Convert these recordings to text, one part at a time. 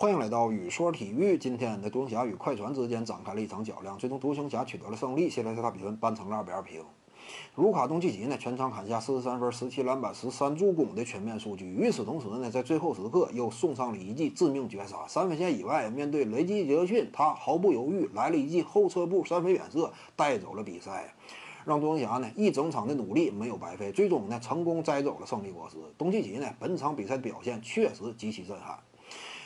欢迎来到雨说体育。今天的独行侠与快船之间展开了一场较量，最终独行侠取得了胜利，现在赛大比分扳成了二比二平。卢卡东契奇呢，全场砍下四十三分、十七篮板、十三助攻的全面数据。与此同时呢，在最后时刻又送上了一记致命绝杀。三分线以外，面对雷吉杰克逊，他毫不犹豫来了一记后撤步三分远射，带走了比赛，让独行侠呢一整场的努力没有白费，最终呢成功摘走了胜利果实。东契奇呢，本场比赛表现确实极其震撼。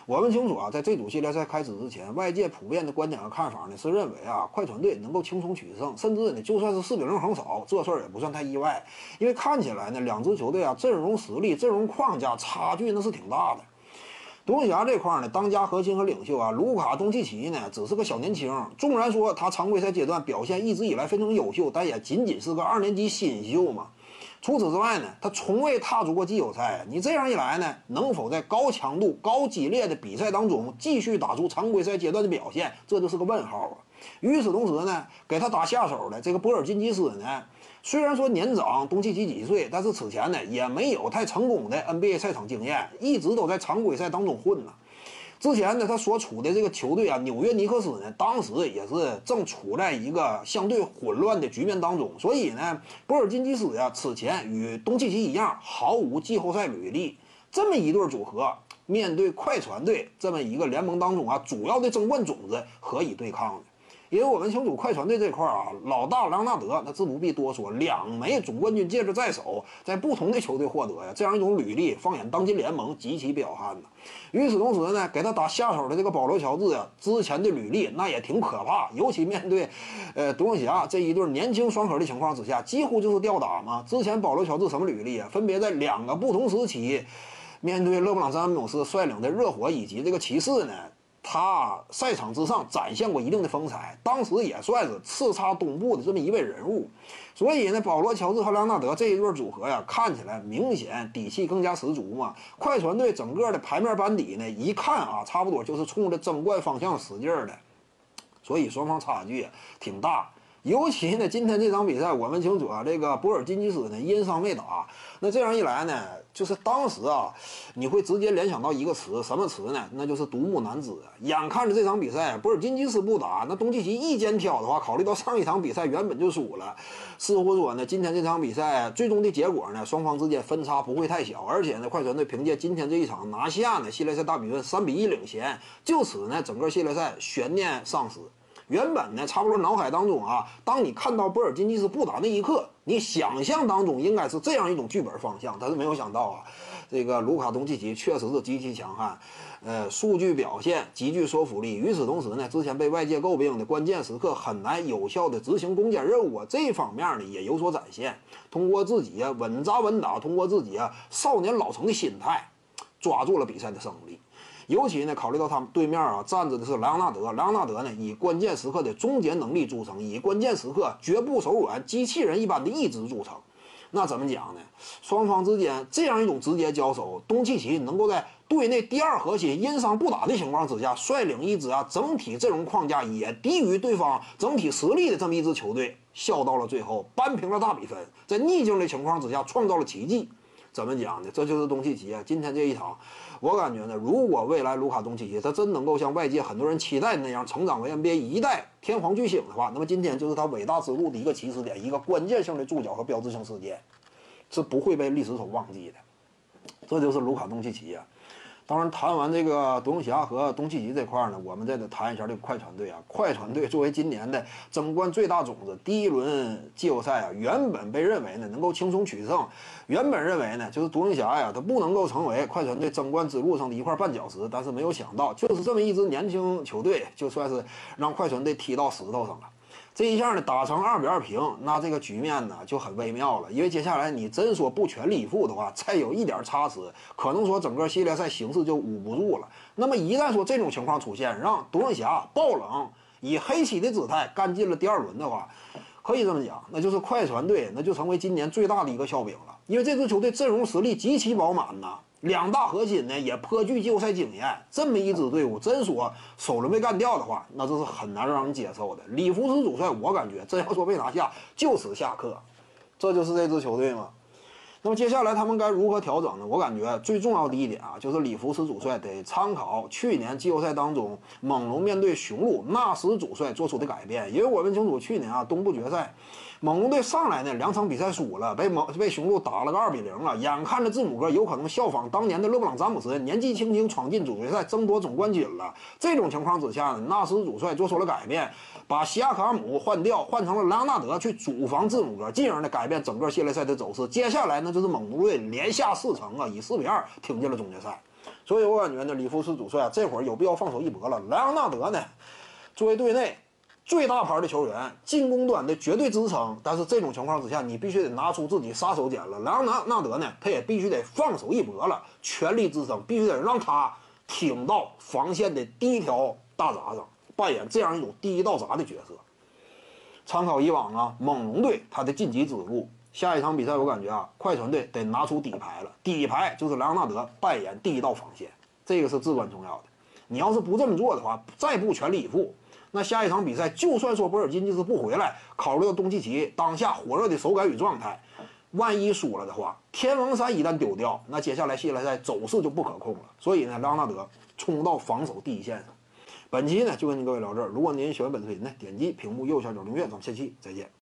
我们清楚啊，在这组系列赛开始之前，外界普遍的观点和看法呢是认为啊，快船队能够轻松取胜，甚至呢就算是四比零横扫，这事儿也不算太意外。因为看起来呢，两支球队啊阵容实力、阵容框架差距那是挺大的。独行侠这块呢，当家核心和领袖啊，卢卡东契奇呢只是个小年轻，纵然说他常规赛阶段表现一直以来非常优秀，但也仅仅是个二年级新秀嘛。除此之外呢，他从未踏足过季后赛。你这样一来呢，能否在高强度、高激烈的比赛当中继续打出常规赛阶段的表现，这就是个问号啊。与此同时呢，给他打下手的这个波尔津吉斯呢，虽然说年长东契奇几岁，但是此前呢也没有太成功的 NBA 赛场经验，一直都在常规赛当中混呢。之前呢，他所处的这个球队啊，纽约尼克斯呢，当时也是正处在一个相对混乱的局面当中，所以呢，波尔津吉斯呀，此前与东契奇一样，毫无季后赛履历，这么一对组合，面对快船队这么一个联盟当中啊，主要的争冠种子，何以对抗呢？因为我们清楚，快船队这块啊，老大莱昂纳德那自不必多说，两枚总冠军戒指在手，在不同的球队获得呀，这样一种履历，放眼当今联盟极其彪悍的。与此同时呢，给他打下手的这个保罗乔治啊，之前的履历那也挺可怕，尤其面对，呃，独行侠这一对年轻双核的情况之下，几乎就是吊打嘛。之前保罗乔治什么履历啊？分别在两个不同时期，面对勒布朗詹姆斯率领的热火以及这个骑士呢。他赛场之上展现过一定的风采，当时也算是叱咤东部的这么一位人物，所以呢，保罗·乔治和莱昂纳德这一对组合呀，看起来明显底气更加十足嘛。快船队整个的牌面班底呢，一看啊，差不多就是冲着争冠方向使劲的，所以双方差距挺大。尤其呢，今天这场比赛，我们清楚啊，这个博尔津吉斯呢因伤未打。那这样一来呢，就是当时啊，你会直接联想到一个词，什么词呢？那就是独木难支。眼看着这场比赛，博尔津吉斯不打，那东契奇一肩挑的话，考虑到上一场比赛原本就输了，似乎说呢，今天这场比赛最终的结果呢，双方之间分差不会太小。而且呢，快船队凭借今天这一场拿下呢，系列赛大比分三比一领先，就此呢，整个系列赛悬念丧失。原本呢，差不多脑海当中啊，当你看到波尔津吉斯不打那一刻，你想象当中应该是这样一种剧本方向，但是没有想到啊，这个卢卡东契奇确实是极其强悍，呃，数据表现极具说服力。与此同时呢，之前被外界诟病的关键时刻很难有效的执行攻坚任务啊，这方面呢也有所展现。通过自己啊稳扎稳打，通过自己啊少年老成的心态，抓住了比赛的胜利。尤其呢，考虑到他们对面啊站着的是莱昂纳德，莱昂纳德呢以关键时刻的终结能力著称，以关键时刻绝不手软、机器人一般的意志著称。那怎么讲呢？双方之间这样一种直接交手，东契奇能够在队内第二核心因伤不打的情况之下，率领一支啊整体阵容框架也低于对方整体实力的这么一支球队，笑到了最后，扳平了大比分，在逆境的情况之下创造了奇迹。怎么讲呢？这就是东契奇啊！今天这一场，我感觉呢，如果未来卢卡东契奇他真能够像外界很多人期待的那样成长为 NBA 一代天皇巨星的话，那么今天就是他伟大之路的一个起始点，一个关键性的注脚和标志性事件，是不会被历史所忘记的。这就是卢卡东契奇啊！当然，谈完这个独行侠和东契奇这块呢，我们再得谈一下这个快船队啊。快船队作为今年的争冠最大种子，第一轮季后赛啊，原本被认为呢能够轻松取胜，原本认为呢就是独行侠呀，他不能够成为快船队争冠之路上的一块绊脚石。但是没有想到，就是这么一支年轻球队，就算是让快船队踢到石头上了。这一下呢，打成二比二平，那这个局面呢就很微妙了。因为接下来你真说不全力以赴的话，再有一点差池，可能说整个系列赛形势就捂不住了。那么一旦说这种情况出现，让独行侠爆冷，以黑棋的姿态干进了第二轮的话，可以这么讲，那就是快船队那就成为今年最大的一个笑柄了。因为这支球队阵容实力极其饱满呐。两大核心呢也颇具季后赛经验，这么一支队伍，真说首轮被干掉的话，那这是很难让人接受的。里弗斯主帅，我感觉真要说被拿下，就此下课。这就是这支球队吗？那么接下来他们该如何调整呢？我感觉最重要的一点啊，就是里弗斯主帅得参考去年季后赛当中猛龙面对雄鹿纳什主帅做出的改变，因为我们清楚去年啊东部决赛，猛龙队上来呢两场比赛输了，被猛被雄鹿打了个二比零了，眼看着字母哥有可能效仿当年的勒布朗詹姆斯，年纪轻轻闯进总决赛争夺总冠军了。这种情况之下呢，纳什主帅做出了改变，把西亚卡姆换掉，换成了莱昂纳德去主防字母哥，进而呢改变整个系列赛的走势。接下来呢？就是猛龙队连下四城啊，以四比二挺进了总决赛，所以我感觉呢，里弗斯主帅啊，这会儿有必要放手一搏了。莱昂纳德呢，作为队内最大牌的球员，进攻端的绝对支撑，但是这种情况之下，你必须得拿出自己杀手锏了。莱昂纳纳德呢，他也必须得放手一搏了，全力支撑，必须得让他挺到防线的第一条大闸上，扮演这样一种第一道闸的角色。参考以往啊，猛龙队他的晋级之路。下一场比赛，我感觉啊，快船队得拿出底牌了。底牌就是莱昂纳德扮演第一道防线，这个是至关重要的。你要是不这么做的话，再不全力以赴，那下一场比赛，就算说博尔津吉斯不回来，考虑到东契奇当下火热的手感与状态，万一输了的话，天王山一旦丢掉，那接下来系列赛走势就不可控了。所以呢，莱昂纳德冲到防守第一线上。本期呢，就跟您各位聊这儿。如果您喜欢本视频呢，点击屏幕右下角订阅。咱们下期再见。